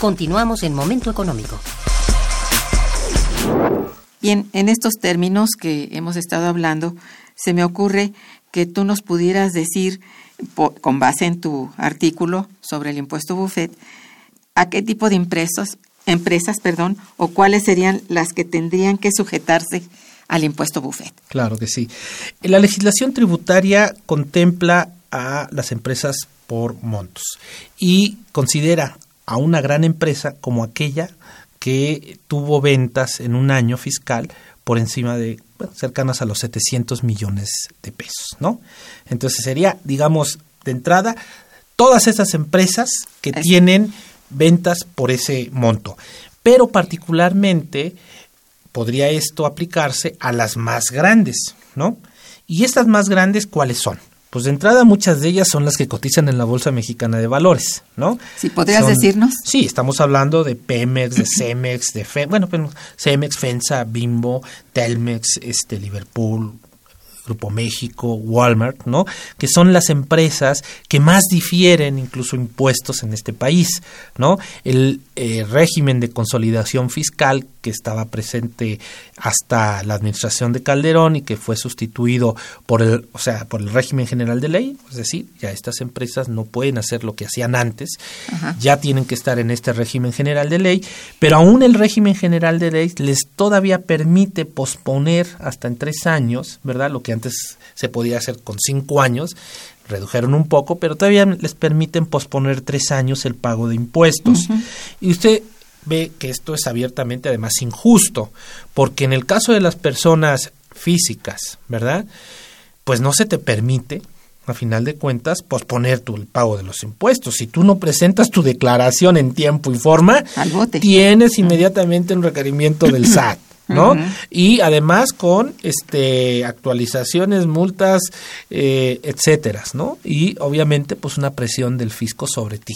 [SPEAKER 3] Continuamos en Momento Económico.
[SPEAKER 1] Bien, en estos términos que hemos estado hablando, se me ocurre que tú nos pudieras decir, con base en tu artículo sobre el impuesto buffet, a qué tipo de empresas, empresas perdón, o cuáles serían las que tendrían que sujetarse al impuesto buffet.
[SPEAKER 2] Claro que sí. La legislación tributaria contempla a las empresas por montos y considera a una gran empresa como aquella que tuvo ventas en un año fiscal por encima de cercanas a los 700 millones de pesos, ¿no? Entonces sería, digamos, de entrada todas esas empresas que tienen ventas por ese monto, pero particularmente podría esto aplicarse a las más grandes, ¿no? Y estas más grandes, ¿cuáles son? Pues de entrada muchas de ellas son las que cotizan en la Bolsa Mexicana de Valores, ¿no?
[SPEAKER 1] Sí, ¿podrías decirnos?
[SPEAKER 2] Sí, estamos hablando de Pemex, de Cemex, de bueno, Cemex, Fensa, Bimbo, Telmex, este Liverpool, Grupo México, Walmart, ¿no? Que son las empresas que más difieren incluso impuestos en este país, ¿no? El eh, régimen de consolidación fiscal que estaba presente hasta la administración de Calderón y que fue sustituido por el, o sea, por el régimen general de ley, es decir, ya estas empresas no pueden hacer lo que hacían antes, ya tienen que estar en este régimen general de ley, pero aún el régimen general de ley les todavía permite posponer hasta en tres años, ¿verdad? Lo que antes se podía hacer con cinco años, redujeron un poco, pero todavía les permiten posponer tres años el pago de impuestos. Y usted ve que esto es abiertamente además injusto, porque en el caso de las personas físicas, ¿verdad? Pues no se te permite, a final de cuentas, posponer tu, el pago de los impuestos. Si tú no presentas tu declaración en tiempo y forma, tienes inmediatamente un requerimiento del *clears throat* SAT. ¿No? Y además con este actualizaciones, multas, eh, etcétera, ¿no? Y obviamente pues una presión del fisco sobre ti,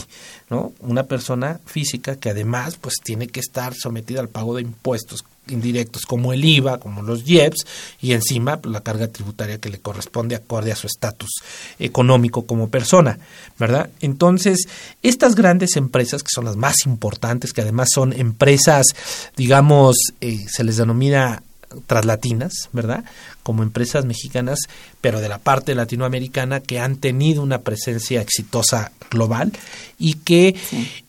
[SPEAKER 2] ¿no? Una persona física que además pues tiene que estar sometida al pago de impuestos indirectos como el IVA, como los IEPS y encima pues, la carga tributaria que le corresponde acorde a su estatus económico como persona, ¿verdad? Entonces, estas grandes empresas que son las más importantes, que además son empresas, digamos, eh, se les denomina traslatinas, ¿verdad? Como empresas mexicanas, pero de la parte latinoamericana que han tenido una presencia exitosa global y que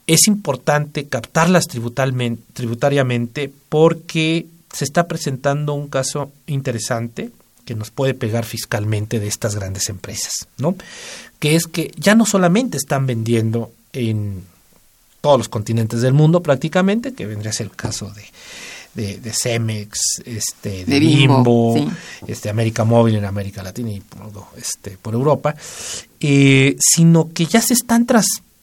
[SPEAKER 2] es importante captarlas tributariamente porque se está presentando un caso interesante que nos puede pegar fiscalmente de estas grandes empresas, ¿no? Que es que ya no solamente están vendiendo en todos los continentes del mundo prácticamente, que vendría a ser el caso de de, de Cemex, este, de, Bimbo, este, América Móvil en América Latina y este, por Europa, eh, sino que ya se están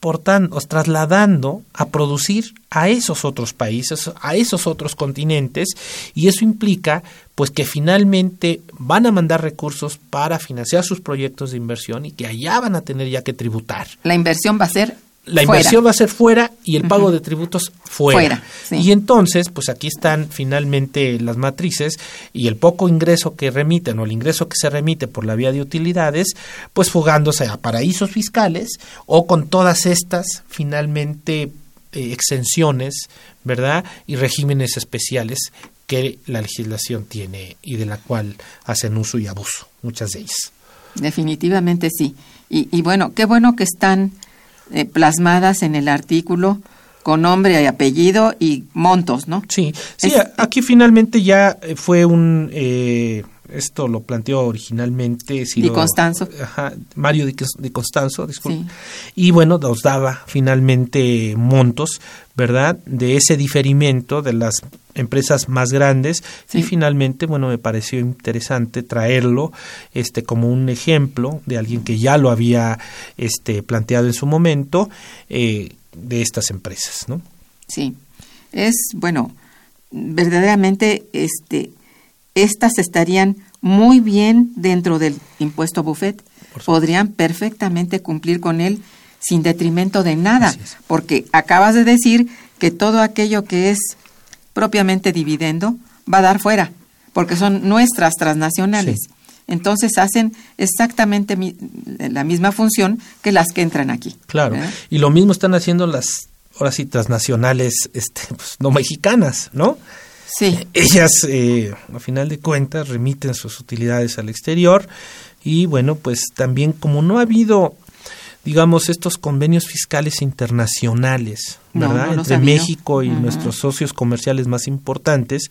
[SPEAKER 2] transportando, trasladando a producir a esos otros países, a esos otros continentes, y eso implica pues que finalmente van a mandar recursos para financiar sus proyectos de inversión y que allá van a tener ya que tributar.
[SPEAKER 1] La inversión va a ser
[SPEAKER 2] la inversión va a ser fuera y el pago de tributos fuera. Y entonces, pues aquí están finalmente las matrices y el poco ingreso que remiten o el ingreso que se remite por la vía de utilidades, pues fugándose a paraísos fiscales o con todas estas finalmente eh, exenciones, ¿verdad? Y regímenes especiales que la legislación tiene y de la cual hacen uso y abuso, muchas de ellas.
[SPEAKER 1] Definitivamente sí. Y, y bueno, qué bueno que están eh, plasmadas en el artículo con nombre y apellido y montos, ¿no?
[SPEAKER 2] Sí, sí, aquí finalmente ya eh, fue un... Eh, esto lo planteó originalmente
[SPEAKER 1] Di Constanzo.
[SPEAKER 2] Ajá, Mario Di, Constanzo, disculpe. Y bueno, nos daba finalmente montos, ¿verdad? De ese diferimiento de las empresas más grandes y finalmente, bueno, me pareció interesante traerlo este como un ejemplo de alguien que ya lo había este planteado en su momento eh, de estas empresas, ¿no?
[SPEAKER 1] Sí. Es bueno, verdaderamente este estas estarían muy bien dentro del impuesto buffet, podrían perfectamente cumplir con él sin detrimento de nada, porque acabas de decir que todo aquello que es propiamente dividendo va a dar fuera, porque son nuestras transnacionales. Entonces hacen exactamente la misma función que las que entran aquí.
[SPEAKER 2] Claro, y lo mismo están haciendo las, ahora sí, transnacionales este, pues, no mexicanas, ¿no?
[SPEAKER 1] Sí.
[SPEAKER 2] Ellas, eh, a final de cuentas, remiten sus utilidades al exterior y bueno, pues también como no ha habido digamos, estos convenios fiscales internacionales, ¿verdad? Entre México y nuestros socios comerciales más importantes,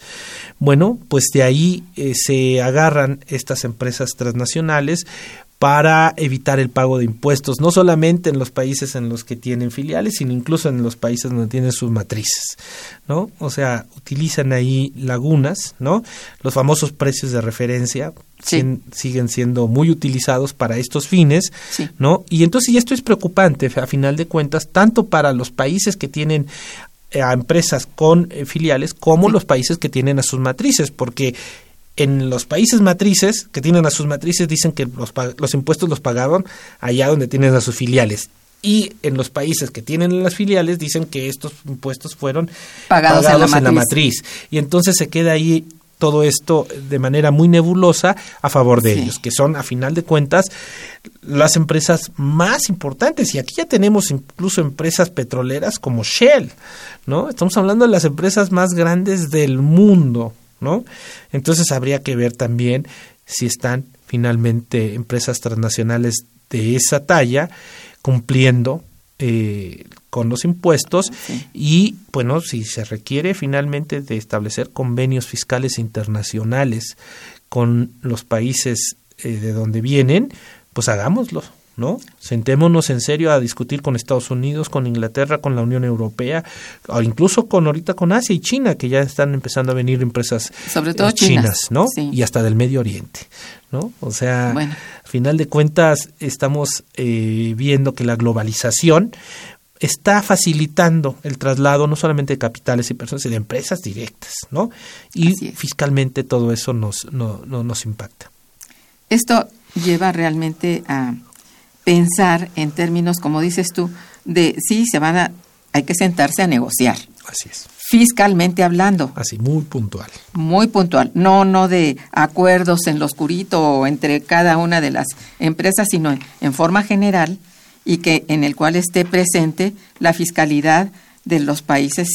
[SPEAKER 2] bueno, pues de ahí eh, se agarran estas empresas transnacionales para evitar el pago de impuestos, no solamente en los países en los que tienen filiales, sino incluso en los países donde tienen sus matrices, ¿no? O sea, utilizan ahí lagunas, ¿no? Los famosos precios de referencia siguen siendo muy utilizados para estos fines, ¿no? Y entonces ya esto es preocupante, a final de cuentas, tanto para los países que tienen eh, a empresas con eh, filiales como los países que tienen a sus matrices, porque en los países matrices, que tienen a sus matrices, dicen que los, los impuestos los pagaron allá donde tienen a sus filiales. Y en los países que tienen las filiales dicen que estos impuestos fueron pagados, en, la, matriz. Y entonces se queda ahí todo esto de manera muy nebulosa a favor de ellos, que son a final de cuentas las empresas más importantes. Y aquí ya tenemos incluso empresas petroleras como Shell, ¿no? Estamos hablando de las empresas más grandes del mundo, ¿no? Entonces habría que ver también si están finalmente empresas transnacionales de esa talla cumpliendo eh, con los impuestos y, bueno, si se requiere finalmente de establecer convenios fiscales internacionales con los países eh, de donde vienen, pues hagámoslo. ¿No? Sentémonos en serio a discutir con Estados Unidos, con Inglaterra, con la Unión Europea, o incluso con ahorita con Asia y China, que ya están empezando a venir empresas
[SPEAKER 1] Sobre todo
[SPEAKER 2] eh, chinas, ¿no? Y hasta del Medio Oriente, ¿no? O sea,
[SPEAKER 1] Bueno.
[SPEAKER 2] al final de cuentas estamos eh, viendo que la globalización está facilitando el traslado no solamente de capitales y personas, sino de empresas directas, ¿no? Y fiscalmente todo eso nos, no- no- nos impacta.
[SPEAKER 1] Esto lleva realmente a pensar en términos, como dices tú, de sí, se van a, hay que sentarse a negociar,
[SPEAKER 2] Así es.
[SPEAKER 1] fiscalmente hablando,
[SPEAKER 2] Así, muy puntual.
[SPEAKER 1] muy puntual, no, no de acuerdos en lo oscurito o entre cada una de las empresas, sino en, en forma general y que en el cual esté presente la fiscalidad de los países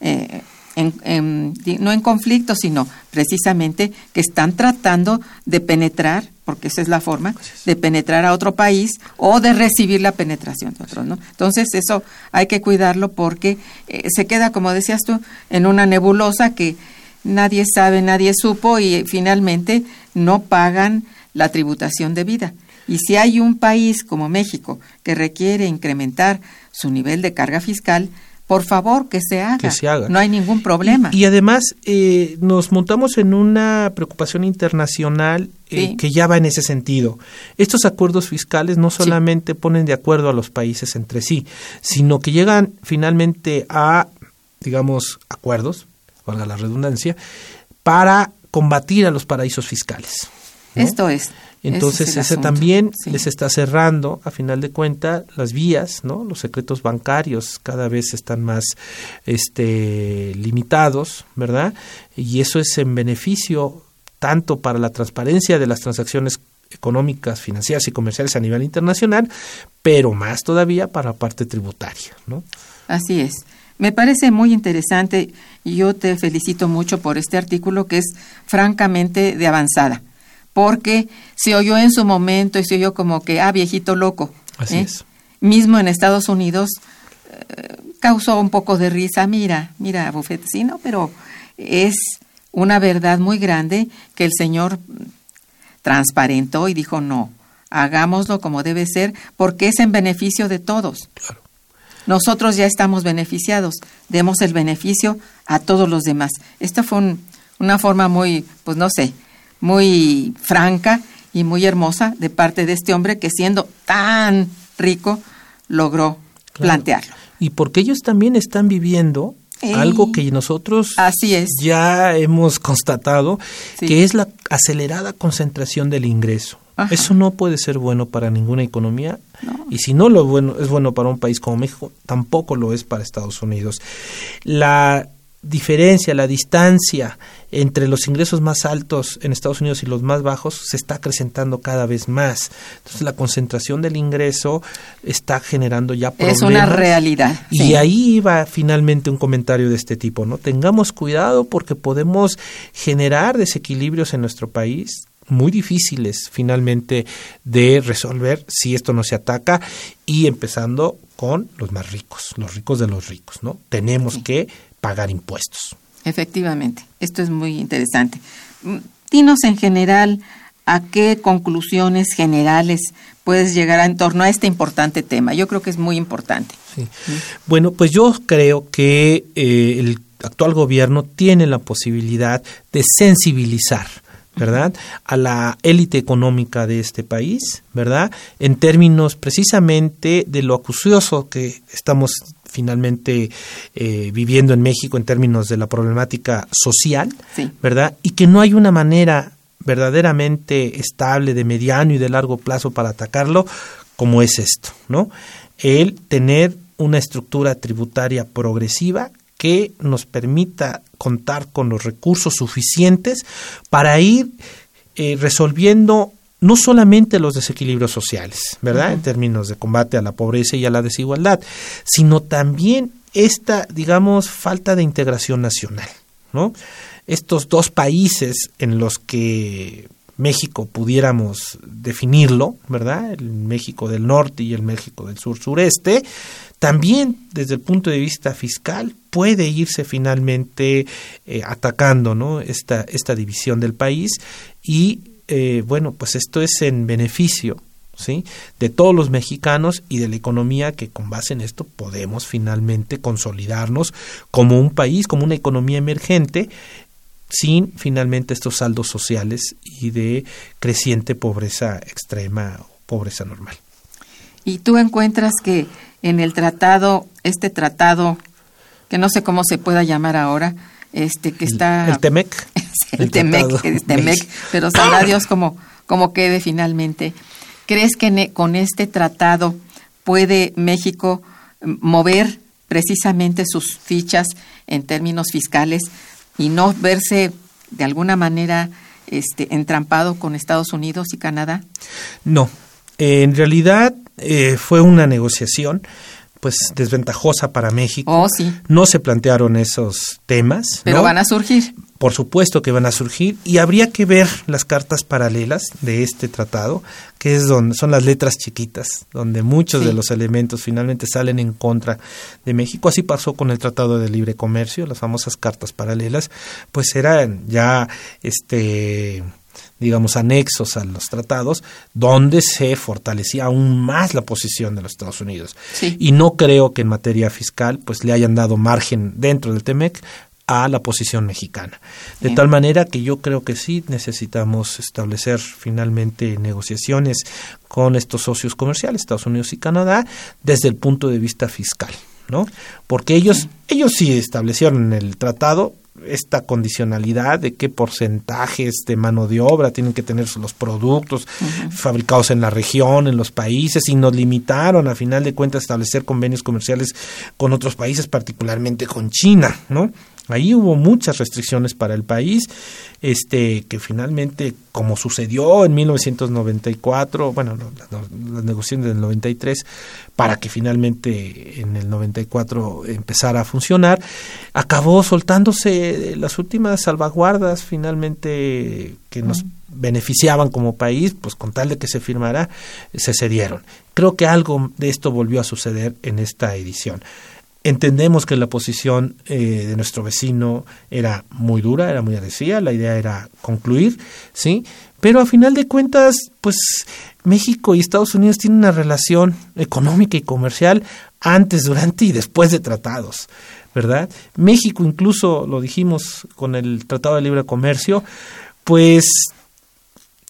[SPEAKER 1] eh, en- no en conflicto, sino precisamente que están tratando de penetrar, porque esa es la forma, de penetrar a otro país o de recibir la penetración de otro, ¿no? Entonces eso hay que cuidarlo porque eh, se queda, como decías tú, en una nebulosa que nadie sabe, nadie supo y finalmente no pagan la tributación debida. Y si hay un país como México que requiere incrementar su nivel de carga fiscal, por favor que se haga.
[SPEAKER 2] Que se haga.
[SPEAKER 1] No hay ningún problema.
[SPEAKER 2] Y, y además eh, nos montamos en una preocupación internacional eh,
[SPEAKER 1] Sí.
[SPEAKER 2] que ya va en ese sentido. Estos acuerdos fiscales no solamente ponen de acuerdo a los países entre sí, sino que llegan finalmente a, digamos, acuerdos, valga la redundancia, para combatir a los paraísos fiscales. ¿no?
[SPEAKER 1] Esto es.
[SPEAKER 2] Entonces,
[SPEAKER 1] ese es
[SPEAKER 2] también
[SPEAKER 1] Sí.
[SPEAKER 2] les está cerrando, a final de cuentas, las vías, ¿no? Los secretos bancarios cada vez están más este, limitados, ¿verdad? Y eso es en beneficio tanto para la transparencia de las transacciones económicas, financieras y comerciales a nivel internacional, pero más todavía para la parte tributaria, ¿no?
[SPEAKER 1] Así es. Me parece muy interesante y yo te felicito mucho por este artículo que es francamente de avanzada, porque se oyó en su momento y se oyó como que, ah, viejito loco.
[SPEAKER 2] Así
[SPEAKER 1] ¿eh?
[SPEAKER 2] es.
[SPEAKER 1] Mismo en Estados Unidos eh, causó un poco de risa, mira, mira, Buffett, sí, ¿no? Pero es una verdad muy grande que el señor transparentó y dijo, no, hagámoslo como debe ser, porque es en beneficio de todos.
[SPEAKER 2] Claro.
[SPEAKER 1] Nosotros ya estamos beneficiados, demos el beneficio a todos los demás. Esta fue un- una forma muy, pues no sé, muy franca y muy hermosa de parte de este hombre que siendo tan rico logró
[SPEAKER 2] Claro.
[SPEAKER 1] plantearlo.
[SPEAKER 2] Y porque ellos también están viviendo
[SPEAKER 1] Ey.
[SPEAKER 2] algo que nosotros
[SPEAKER 1] Así es.
[SPEAKER 2] ya hemos constatado,
[SPEAKER 1] Sí.
[SPEAKER 2] que es la acelerada concentración del ingreso.
[SPEAKER 1] Ajá.
[SPEAKER 2] Eso no puede ser bueno para ninguna economía
[SPEAKER 1] No.
[SPEAKER 2] y si no lo bueno es bueno para un país como México, tampoco lo es para Estados Unidos. La diferencia, la distancia entre los ingresos más altos en Estados Unidos y los más bajos se está acrecentando cada vez más. Entonces la concentración del ingreso está generando ya problemas.
[SPEAKER 1] Es una realidad.
[SPEAKER 2] Y
[SPEAKER 1] sí.
[SPEAKER 2] ahí iba finalmente un comentario de este tipo, ¿no? Tengamos cuidado porque podemos generar desequilibrios en nuestro país muy difíciles finalmente de resolver si esto no se ataca y empezando con los más ricos, los ricos de los ricos, ¿no? Tenemos que pagar impuestos.
[SPEAKER 1] Efectivamente, esto es muy interesante. Mm, Dinos en general a qué conclusiones generales puedes llegar en torno a este importante tema. Yo creo que es muy importante.
[SPEAKER 2] Sí. Bueno, pues yo creo que eh, el actual gobierno tiene la posibilidad de sensibilizar, ¿verdad? A la élite económica de este país, ¿verdad? En términos precisamente de lo acucioso que estamos finalmente eh, viviendo en México en términos de la problemática social,
[SPEAKER 1] Sí.
[SPEAKER 2] ¿verdad? Y que no hay una manera verdaderamente estable de mediano y de largo plazo para atacarlo como es esto, ¿no? El tener una estructura tributaria progresiva que nos permita contar con los recursos suficientes para ir eh, resolviendo no solamente los desequilibrios sociales, ¿verdad? En términos de combate a la pobreza y a la desigualdad, sino también esta, digamos, falta de integración nacional, ¿no? Estos dos países en los que México pudiéramos definirlo, ¿verdad? El México del norte y el México del sur sureste, también desde el punto de vista fiscal puede irse finalmente eh, atacando, ¿no? Esta, esta división del país y eh, bueno, pues esto es en beneficio ¿sí? de todos los mexicanos y de la economía que con base en esto podemos finalmente consolidarnos como un país, como una economía emergente sin finalmente estos saldos sociales y de creciente pobreza extrema o pobreza normal.
[SPEAKER 1] Y tú encuentras que en el tratado, este tratado, que no sé cómo se pueda llamar ahora, este que está...
[SPEAKER 2] El, TEMEC. *laughs*
[SPEAKER 1] el, TEMEC, el TEMEC, pero sabrá Dios cómo, cómo quede finalmente. ¿Crees que con este tratado puede México mover precisamente sus fichas en términos fiscales y no verse de alguna manera este, entrampado con Estados Unidos y Canadá?
[SPEAKER 2] No, en realidad eh, fue una negociación pues desventajosa para México.
[SPEAKER 1] Oh, sí.
[SPEAKER 2] No se plantearon esos temas.
[SPEAKER 1] Pero van a surgir.
[SPEAKER 2] Por supuesto que van a surgir y habría que ver las cartas paralelas de este tratado, que es donde son las letras chiquitas, donde muchos de los elementos finalmente salen en contra de México. Así pasó con el Tratado de Libre Comercio, las famosas cartas paralelas, pues eran ya este digamos, anexos a los tratados, donde se fortalecía aún más la posición de los Estados Unidos. Y no creo que en materia fiscal pues le hayan dado margen dentro del TEMEC a la posición mexicana. De tal manera que yo creo que sí necesitamos establecer finalmente negociaciones con estos socios comerciales, Estados Unidos y Canadá, desde el punto de vista fiscal. ¿no? Porque ellos, ellos sí establecieron en el tratado esta condicionalidad de qué porcentajes de mano de obra tienen que tener los productos fabricados en la región, en los países, y nos limitaron a final de cuentas a establecer convenios comerciales con otros países, particularmente con China, ¿no? Ahí hubo muchas restricciones para el país, este, que finalmente, como sucedió en 1994, bueno, las negociaciones del 93, para que finalmente en el 94 empezara a funcionar, acabó soltándose las últimas salvaguardas finalmente que nos beneficiaban como país, pues con tal de que se firmara, se cedieron. Creo que algo de esto volvió a suceder en esta edición. Entendemos que la posición eh, de nuestro vecino era muy dura, era muy agresiva, la idea era concluir, ¿sí? Pero a final de cuentas, pues México y Estados Unidos tienen una relación económica y comercial antes, durante y después de tratados, ¿verdad? México incluso, lo dijimos con el Tratado de Libre Comercio, pues,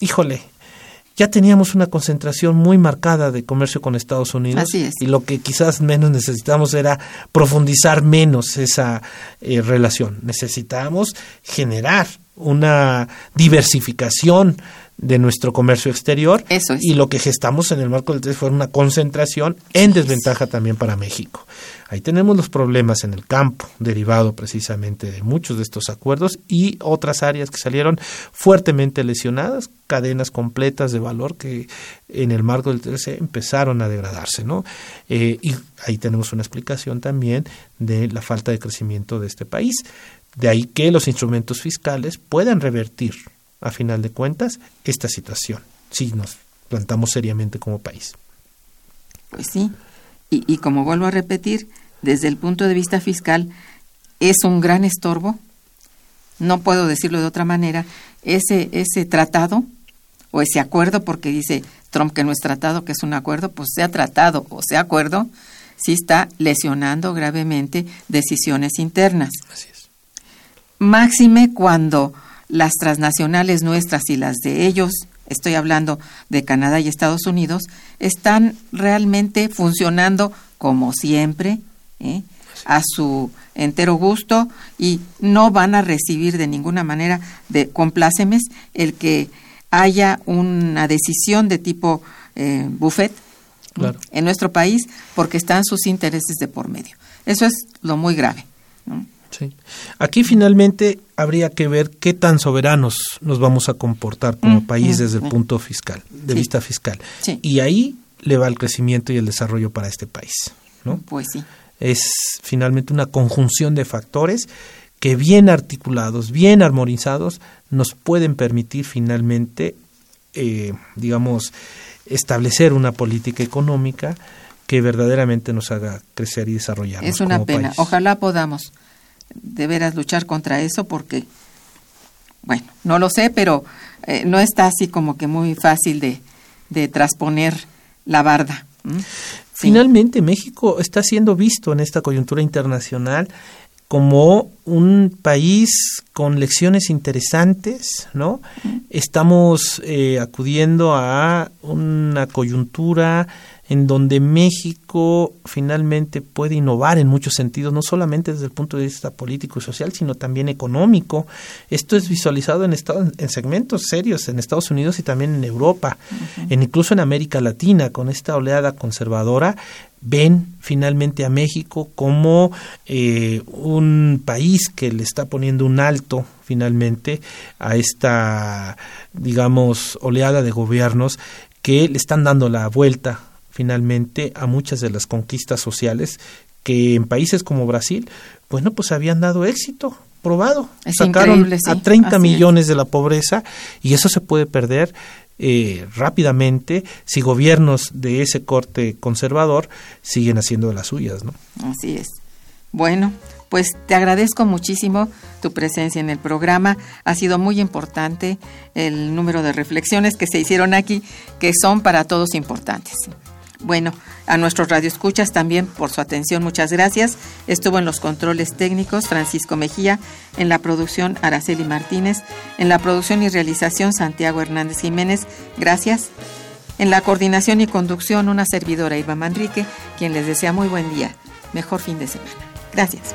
[SPEAKER 2] híjole, ya teníamos una concentración muy marcada de comercio con Estados Unidos y lo que quizás menos necesitamos era profundizar menos esa eh, relación. Necesitamos generar una diversificación de nuestro comercio exterior y lo que gestamos en el marco del TES fue una concentración en desventaja también para México. Ahí tenemos los problemas en el campo, derivado precisamente de muchos de estos acuerdos y otras áreas que salieron fuertemente lesionadas, cadenas completas de valor que en el marco del TLC empezaron a degradarse, ¿no? Eh, y ahí tenemos una explicación también de la falta de crecimiento de este país. De ahí que los instrumentos fiscales puedan revertir a final de cuentas, esta situación, si nos plantamos seriamente como país.
[SPEAKER 1] Pues sí, y, y como vuelvo a repetir, desde el punto de vista fiscal, es un gran estorbo, no puedo decirlo de otra manera, ese, ese tratado o ese acuerdo, porque dice Trump que no es tratado, que es un acuerdo, pues sea tratado o sea acuerdo, sí está lesionando gravemente decisiones internas. Así es. Máxime cuando las transnacionales nuestras y las de ellos, estoy hablando de Canadá y Estados Unidos, están realmente funcionando como siempre, ¿eh? a su entero gusto y no van a recibir de ninguna manera de complácemes el que haya una decisión de tipo eh, buffet en nuestro país porque están sus intereses de por medio. Eso es lo muy grave.
[SPEAKER 2] Sí. Aquí finalmente habría que ver qué tan soberanos nos vamos a comportar como
[SPEAKER 1] Mm,
[SPEAKER 2] país
[SPEAKER 1] mm,
[SPEAKER 2] desde el
[SPEAKER 1] mm.
[SPEAKER 2] punto fiscal, de
[SPEAKER 1] Sí.
[SPEAKER 2] vista fiscal.
[SPEAKER 1] Sí.
[SPEAKER 2] Y ahí le va el crecimiento y el desarrollo para este país. ¿no?
[SPEAKER 1] Pues sí.
[SPEAKER 2] Es finalmente una conjunción de factores que bien articulados, bien armonizados, nos pueden permitir finalmente, eh, digamos, establecer una política económica que verdaderamente nos haga crecer y desarrollarnos.
[SPEAKER 1] Es una
[SPEAKER 2] como
[SPEAKER 1] pena.
[SPEAKER 2] país.
[SPEAKER 1] Ojalá podamos de veras luchar contra eso porque, bueno, no lo sé, pero eh, no está así como que muy fácil de, de transponer la barda.
[SPEAKER 2] Finalmente, México está siendo visto en esta coyuntura internacional como un país con lecciones interesantes, ¿no? Estamos eh, acudiendo a una coyuntura en donde México finalmente puede innovar en muchos sentidos, no solamente desde el punto de vista político y social, sino también económico. Esto es visualizado en, Estados, en segmentos serios en Estados Unidos y también en Europa, en, incluso en América Latina, con esta oleada conservadora ven finalmente a México como eh, un país que le está poniendo un alto finalmente a esta, digamos, oleada de gobiernos que le están dando la vuelta finalmente a muchas de las conquistas sociales que en países como Brasil, bueno, pues habían dado éxito probado.
[SPEAKER 1] Es
[SPEAKER 2] Sacaron
[SPEAKER 1] sí,
[SPEAKER 2] a 30
[SPEAKER 1] así es.
[SPEAKER 2] millones de la pobreza y eso se puede perder eh, rápidamente si gobiernos de ese corte conservador siguen haciendo de las suyas, ¿no?
[SPEAKER 1] Así es. Bueno, pues te agradezco muchísimo tu presencia en el programa. Ha sido muy importante el número de reflexiones que se hicieron aquí, que son para todos importantes. Bueno, a nuestros radioescuchas también por su atención, muchas gracias. Estuvo en los controles técnicos Francisco Mejía, en la producción Araceli Martínez, en la producción y realización Santiago Hernández Jiménez. Gracias. En la coordinación y conducción una servidora Irma Manrique, quien les desea muy buen día, mejor fin de semana. Gracias.